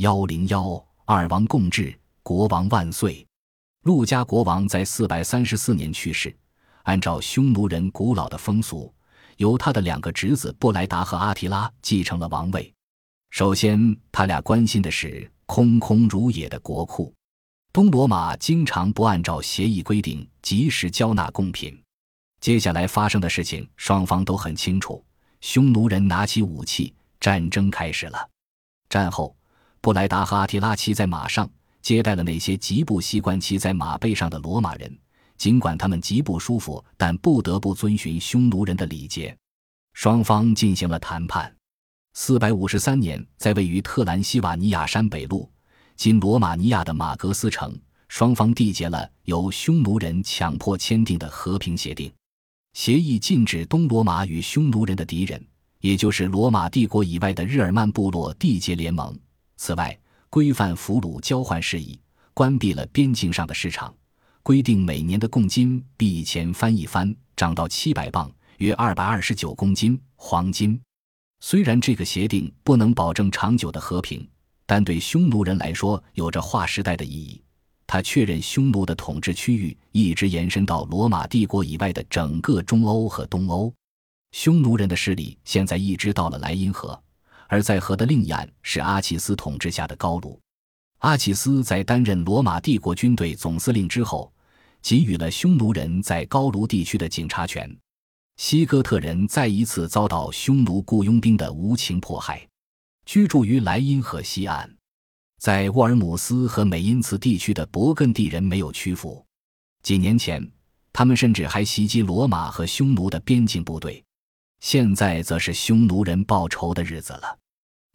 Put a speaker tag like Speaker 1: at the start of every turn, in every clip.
Speaker 1: 幺零幺二王共治，国王万岁！陆家国王在四百三十四年去世。按照匈奴人古老的风俗，由他的两个侄子布莱达和阿提拉继承了王位。首先，他俩关心的是空空如也的国库。东罗马经常不按照协议规定及时交纳贡品。接下来发生的事情，双方都很清楚。匈奴人拿起武器，战争开始了。战后，布莱达和阿提拉骑在马上，接待了那些极不习惯骑在马背上的罗马人。尽管他们极不舒服，但不得不遵循匈奴人的礼节。双方进行了谈判。四百五十三年，在位于特兰西瓦尼亚山北路。今罗马尼亚的马格斯城，双方缔结了由匈奴人强迫签订的和平协定。协议禁止东罗马与匈奴人的敌人，也就是罗马帝国以外的日耳曼部落缔结联盟。此外，规范俘虏交换事宜，关闭了边境上的市场，规定每年的贡金比以前翻一番，涨到七百磅（约二百二十九公斤）黄金。虽然这个协定不能保证长久的和平。但对匈奴人来说，有着划时代的意义。他确认匈奴的统治区域一直延伸到罗马帝国以外的整个中欧和东欧。匈奴人的势力现在一直到了莱茵河，而在河的另一岸是阿奇斯统治下的高卢。阿奇斯在担任罗马帝国军队总司令之后，给予了匈奴人在高卢地区的警察权。西哥特人再一次遭到匈奴雇佣兵的无情迫害。居住于莱茵河西岸，在沃尔姆斯和美因茨地区的勃艮第人没有屈服。几年前，他们甚至还袭击罗马和匈奴的边境部队。现在则是匈奴人报仇的日子了。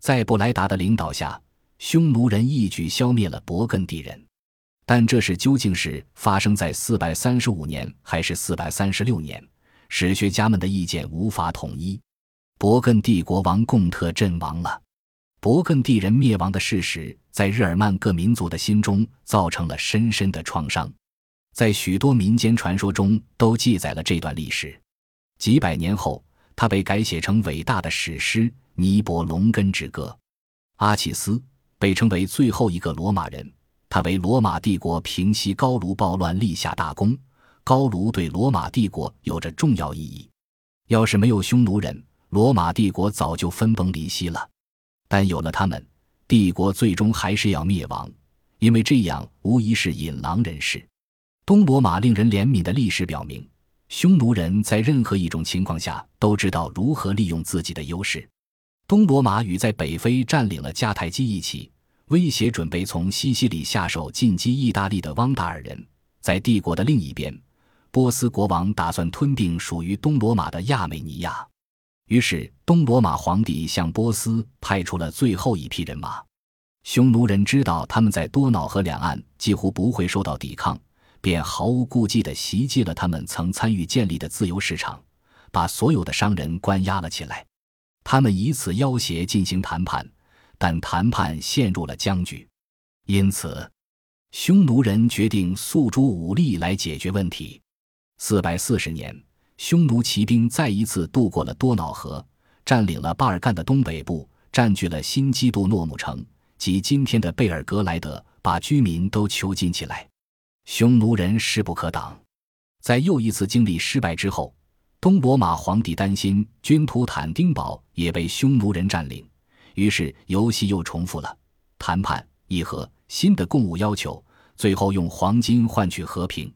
Speaker 1: 在布莱达的领导下，匈奴人一举消灭了勃艮第人。但这事究竟是发生在435年还是436年，史学家们的意见无法统一。勃艮第国王贡特阵亡了。勃艮第人灭亡的事实，在日耳曼各民族的心中造成了深深的创伤，在许多民间传说中都记载了这段历史。几百年后，它被改写成伟大的史诗《尼伯龙根之歌》。阿契斯被称为最后一个罗马人，他为罗马帝国平息高卢暴乱立下大功。高卢对罗马帝国有着重要意义。要是没有匈奴人，罗马帝国早就分崩离析了。但有了他们，帝国最终还是要灭亡，因为这样无疑是引狼人士。东罗马令人怜悯的历史表明，匈奴人在任何一种情况下都知道如何利用自己的优势。东罗马与在北非占领了迦太基一起，威胁准备从西西里下手进击意大利的汪达尔人。在帝国的另一边，波斯国王打算吞并属于东罗马的亚美尼亚。于是，东罗马皇帝向波斯派出了最后一批人马。匈奴人知道他们在多瑙河两岸几乎不会受到抵抗，便毫无顾忌地袭击了他们曾参与建立的自由市场，把所有的商人关押了起来。他们以此要挟进行谈判，但谈判陷入了僵局。因此，匈奴人决定诉诸武力来解决问题。四百四十年。匈奴骑兵再一次渡过了多瑙河，占领了巴尔干的东北部，占据了新基督诺姆城及今天的贝尔格莱德，把居民都囚禁起来。匈奴人势不可挡。在又一次经历失败之后，东罗马皇帝担心君图坦丁堡也被匈奴人占领，于是游戏又重复了：谈判、议和、新的贡物要求，最后用黄金换取和平。